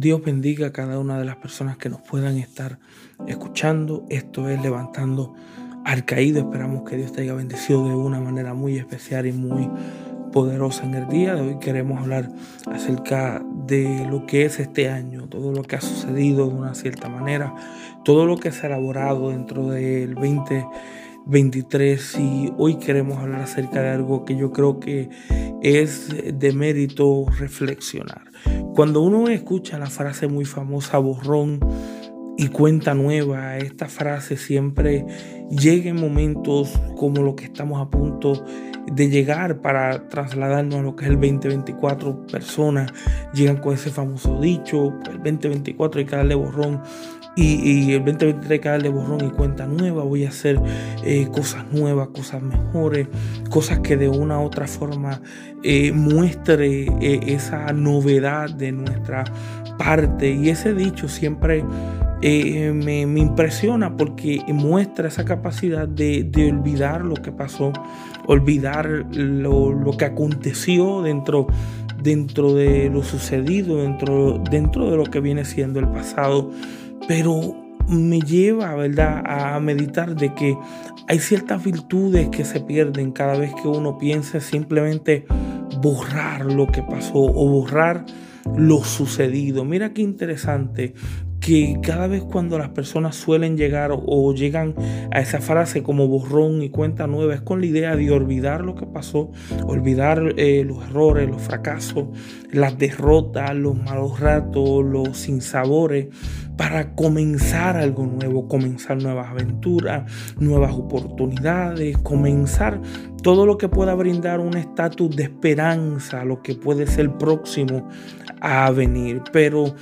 Dios bendiga a cada una de las personas que nos puedan estar escuchando. Esto es Levantando al Caído. Esperamos que Dios te haya bendecido de una manera muy especial y muy poderosa en el día de hoy. Queremos hablar acerca de lo que es este año, todo lo que ha sucedido de una cierta manera, todo lo que se ha elaborado dentro del 2023 y hoy queremos hablar acerca de algo que yo creo que es de mérito reflexionar. Cuando uno escucha la frase muy famosa borrón y cuenta nueva, esta frase siempre llega en momentos como lo que estamos a punto de llegar para trasladarnos a lo que es el 2024. Personas llegan con ese famoso dicho, el 2024 hay que darle borrón y, el 2023 hay que darle borrón y cuenta nueva. Voy a hacer eh, cosas nuevas, cosas mejores, cosas que de una u otra forma eh, muestre eh, esa novedad de nuestra parte. Y ese dicho siempre me, impresiona porque muestra esa capacidad de, de olvidar lo que pasó, olvidar lo, lo que aconteció dentro, dentro de lo sucedido, dentro, dentro de lo que viene siendo el pasado. Pero me lleva, ¿verdad?, a meditar de que hay ciertas virtudes que se pierden cada vez que uno piensa simplemente borrar lo que pasó o borrar lo sucedido. Mira qué interesante que cada vez cuando las personas suelen llegar o llegan a esa frase como borrón y cuenta nueva, es con la idea de olvidar lo que pasó, olvidar eh, los errores, los fracasos, las derrotas, los malos ratos, los sinsabores, para comenzar algo nuevo, comenzar nuevas aventuras, nuevas oportunidades, comenzar todo lo que pueda brindar un estatus de esperanza, lo que puede ser próximo a venir. Pero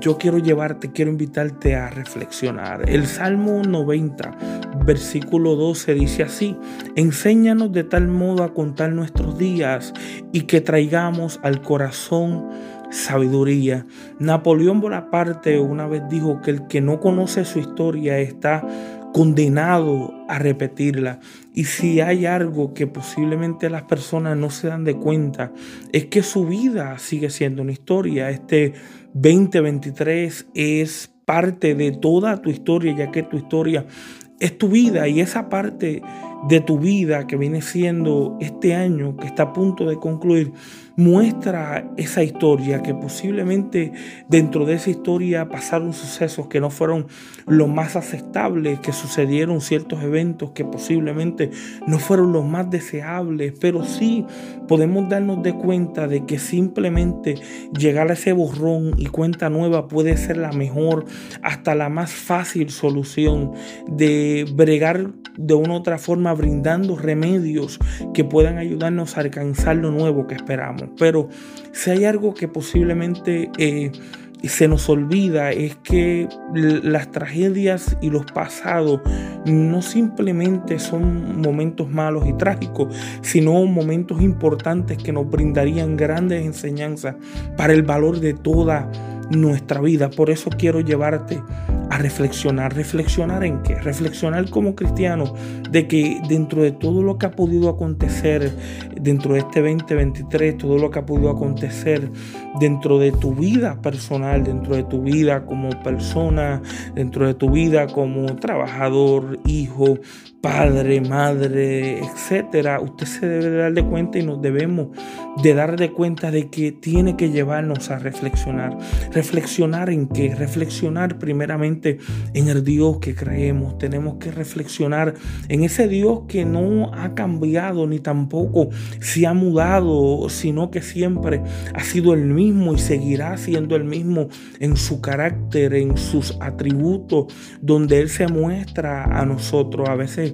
yo quiero llevarte, quiero invitarte a reflexionar. El Salmo 90, versículo 12 dice así, enséñanos de tal modo a contar nuestros días y que traigamos al corazón sabiduría. Napoleón Bonaparte una vez dijo que el que no conoce su historia está condenado a repetirla. Y si hay algo que posiblemente las personas no se dan de cuenta, es que su vida sigue siendo una historia. Este 2023 es parte de toda tu historia, ya que tu historia es tu vida y esa parte de tu vida que viene siendo este año que está a punto de concluir muestra esa historia que posiblemente dentro de esa historia pasaron sucesos que no fueron los más aceptables, que sucedieron ciertos eventos que posiblemente no fueron los más deseables, pero sí podemos darnos de cuenta de que simplemente llegar a ese borrón y cuenta nueva puede ser la mejor, hasta la más fácil solución de bregar de una otra forma brindando remedios que puedan ayudarnos a alcanzar lo nuevo que esperamos. Pero si hay algo que posiblemente eh, se nos olvida es que las tragedias y los pasados no simplemente son momentos malos y trágicos, sino momentos importantes que nos brindarían grandes enseñanzas para el valor de toda nuestra vida. Por eso quiero llevarte a reflexionar. ¿Reflexionar en qué? Reflexionar como cristiano de que dentro de todo lo que ha podido acontecer dentro de este 2023, todo lo que ha podido acontecer dentro de tu vida personal, dentro de tu vida como persona, dentro de tu vida como trabajador, hijo, padre, madre, etcétera, usted se debe dar de cuenta y nos debemos de dar de cuenta de que tiene que llevarnos a reflexionar. Reflexionar en qué? Reflexionar primeramente en el Dios que creemos. Tenemos que reflexionar en ese Dios que no ha cambiado ni tampoco se ha mudado, sino que siempre ha sido el mismo y seguirá siendo el mismo en su carácter, en sus atributos, donde Él se muestra a nosotros. A veces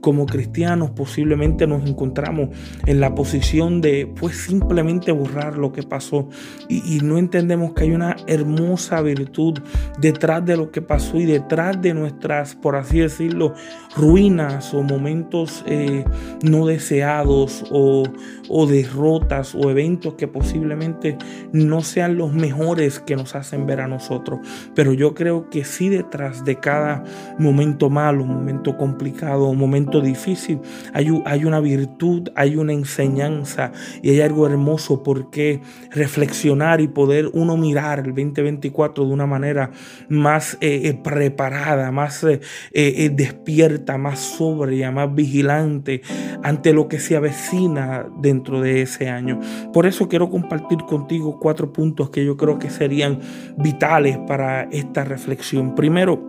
como cristianos posiblemente nos encontramos en la posición de pues simplemente borrar lo que pasó y, no entendemos que hay una hermosa virtud detrás de lo que pasó y detrás de nuestras, por así decirlo, ruinas o momentos eh, no deseados o, o derrotas o eventos que posiblemente no sean los mejores que nos hacen ver a nosotros. Pero yo creo que sí detrás de cada momento malo, momento complicado, momento, momento difícil, hay, hay una virtud, hay una enseñanza y hay algo hermoso por qué reflexionar y poder uno mirar el 2024 de una manera más eh, eh, preparada, más eh, despierta, más sobria, más vigilante ante lo que se avecina dentro de ese año. Por eso quiero compartir contigo cuatro puntos que yo creo que serían vitales para esta reflexión. Primero,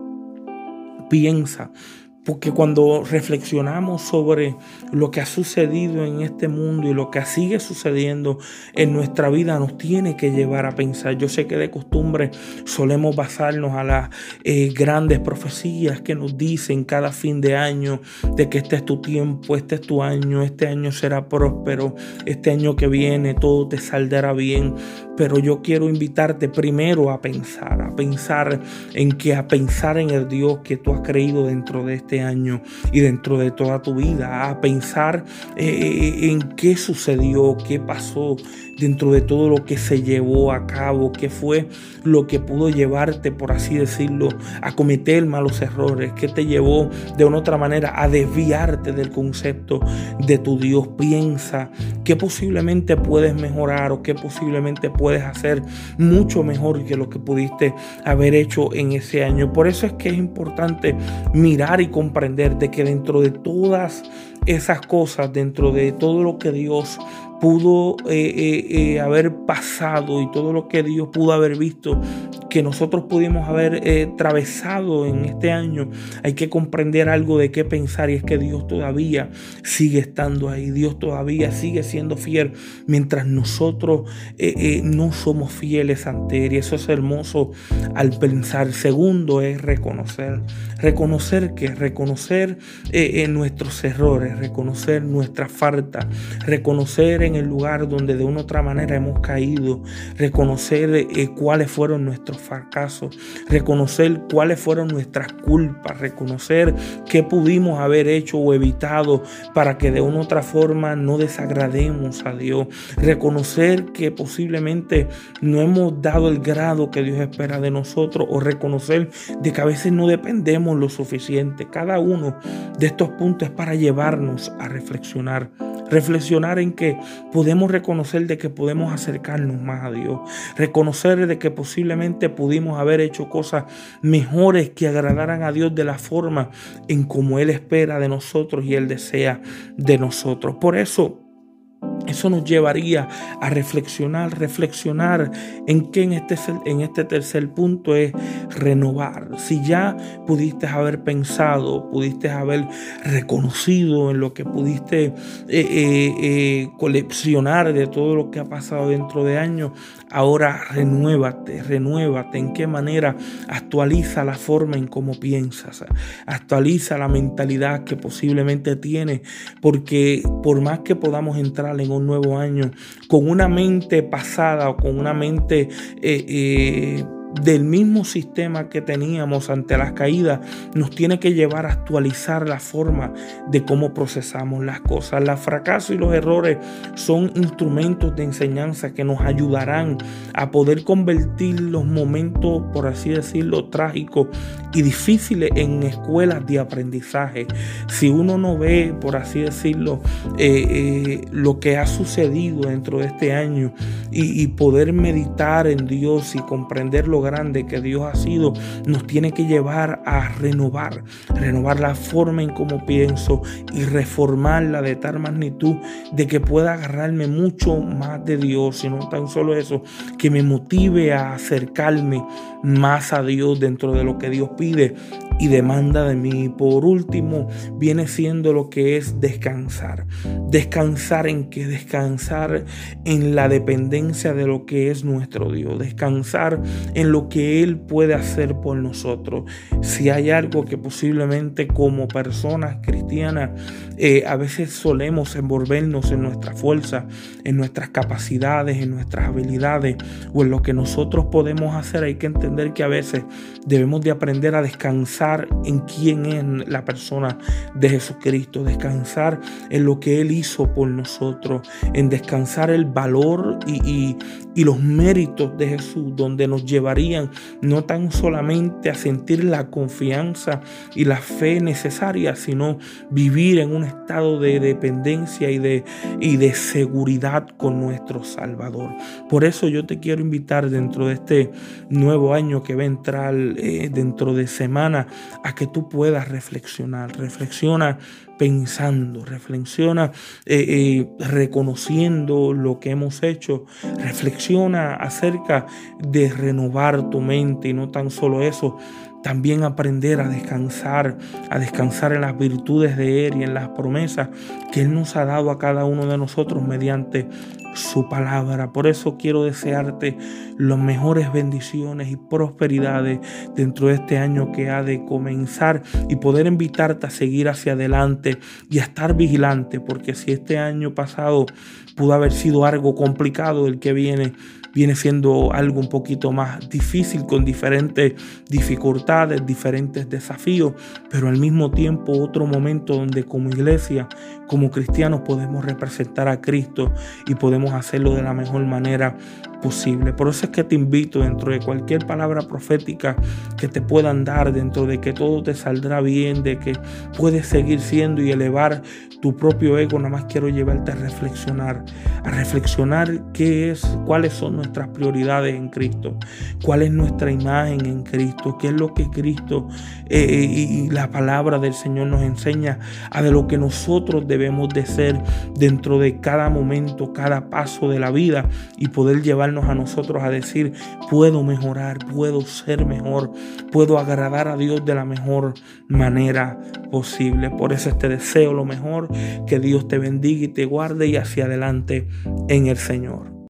piensa porque cuando reflexionamos sobre lo que ha sucedido en este mundo y lo que sigue sucediendo en nuestra vida, nos tiene que llevar a pensar. Yo sé que de costumbre solemos basarnos a las eh, grandes profecías que nos dicen cada fin de año de que este es tu tiempo, este es tu año, este año será próspero, este año que viene todo te saldrá bien. Pero yo quiero invitarte primero a pensar, a pensar en que, a pensar en el Dios que tú has creído dentro de este año y dentro de toda tu vida, a pensar eh, en qué sucedió, qué pasó dentro de todo lo que se llevó a cabo, qué fue lo que pudo llevarte, por así decirlo, a cometer malos errores, qué te llevó de una otra manera a desviarte del concepto de tu Dios. Piensa qué posiblemente puedes mejorar o qué posiblemente puedes hacer mucho mejor que lo que pudiste haber hecho en ese año. Por eso es que es importante mirar y comprender de que dentro de todas esas cosas, dentro de todo lo que Dios pudo eh, eh, eh, haber pasado y todo lo que Dios pudo haber visto que nosotros pudimos haber atravesado en este año, hay que comprender algo de qué pensar y es que Dios todavía sigue estando ahí, Dios todavía sigue siendo fiel mientras nosotros no somos fieles ante Él. Y eso es hermoso al pensar. Segundo es reconocer, reconocer que reconocer nuestros errores, reconocer nuestra falta, reconocer en el lugar donde de una u otra manera hemos caído, reconocer eh, cuáles fueron nuestros fracasos, reconocer cuáles fueron nuestras culpas, reconocer qué pudimos haber hecho o evitado para que de una u otra forma no desagrademos a Dios, reconocer que posiblemente no hemos dado el grado que Dios espera de nosotros o reconocer de que a veces no dependemos lo suficiente. Cada uno de estos puntos es para llevarnos a reflexionar reflexionar en que podemos reconocer de que podemos acercarnos más a Dios, reconocer de que posiblemente pudimos haber hecho cosas mejores que agradaran a Dios de la forma en como Él espera de nosotros y Él desea de nosotros. Por eso eso nos llevaría a reflexionar, reflexionar en que en este, en este tercer punto es renovar. Si ya pudiste haber pensado, pudiste haber reconocido en lo que pudiste eh, eh, eh, coleccionar de todo lo que ha pasado dentro de años, ahora renuévate, renuévate. ¿En qué manera actualiza la forma en cómo piensas? Actualiza la mentalidad que posiblemente tienes, porque por más que podamos entrar en un nuevo año con una mente pasada o con una mente eh, eh, del mismo sistema que teníamos ante las caídas nos tiene que llevar a actualizar la forma de cómo procesamos las cosas. Los fracasos y los errores son instrumentos de enseñanza que nos ayudarán a poder convertir los momentos, por así decirlo, trágicos y difíciles en escuelas de aprendizaje. Si uno no ve, por así decirlo, eh, eh, lo que ha sucedido dentro de este año y, poder meditar en Dios y comprenderlo grande que Dios ha sido, nos tiene que llevar a renovar, renovar la forma en cómo pienso y reformarla de tal magnitud de que pueda agarrarme mucho más de Dios, y no tan solo eso, que me motive a acercarme más a Dios dentro de lo que Dios pide y demanda de mí. Por último, viene siendo lo que es descansar. Descansar en que descansar en la dependencia de lo que es nuestro Dios. Descansar en lo que Él puede hacer por nosotros. Si hay algo que posiblemente como personas cristianas eh, a veces solemos envolvernos en nuestra fuerza, en nuestras capacidades, en nuestras habilidades o en lo que nosotros podemos hacer, hay que entender que a veces debemos de aprender a descansar en quién es la persona de Jesucristo, descansar en lo que Él hizo por nosotros, en descansar el valor y, y los méritos de Jesús, donde nos llevaría ayudarían no tan solamente a sentir la confianza y la fe necesaria, sino vivir en un estado de dependencia y de, y de seguridad con nuestro Salvador. Por eso yo te quiero invitar dentro de este nuevo año que va a entrar eh, dentro de semana a que tú puedas reflexionar. Reflexiona pensando, reflexiona eh, eh, reconociendo lo que hemos hecho, reflexiona acerca de renovar tu mente y no tan solo eso, también aprender a descansar, a descansar en las virtudes de Él y en las promesas que Él nos ha dado a cada uno de nosotros mediante su palabra. Por eso quiero desearte las mejores bendiciones y prosperidades dentro de este año que ha de comenzar y poder invitarte a seguir hacia adelante y a estar vigilante, porque si este año pasado pudo haber sido algo complicado, el que viene viene siendo algo un poquito más difícil con diferentes dificultades, diferentes desafíos, pero al mismo tiempo otro momento donde como iglesia, como cristianos podemos representar a Cristo y podemos hacerlo de la mejor manera posible. Por eso es que te invito dentro de cualquier palabra profética que te puedan dar, dentro de que todo te saldrá bien, de que puedes seguir siendo y elevar tu propio ego, nada más quiero llevarte a reflexionar, a reflexionar qué es, cuáles son nuestras prioridades en Cristo, cuál es nuestra imagen en Cristo, qué es lo que Cristo eh, eh, y la palabra del Señor nos enseña a de lo que nosotros debemos de ser dentro de cada momento, cada paso de la vida y poder llevar a nosotros a decir, puedo mejorar, puedo ser mejor, puedo agradar a Dios de la mejor manera posible. Por eso te deseo lo mejor, que Dios te bendiga y te guarde y hacia adelante en el Señor.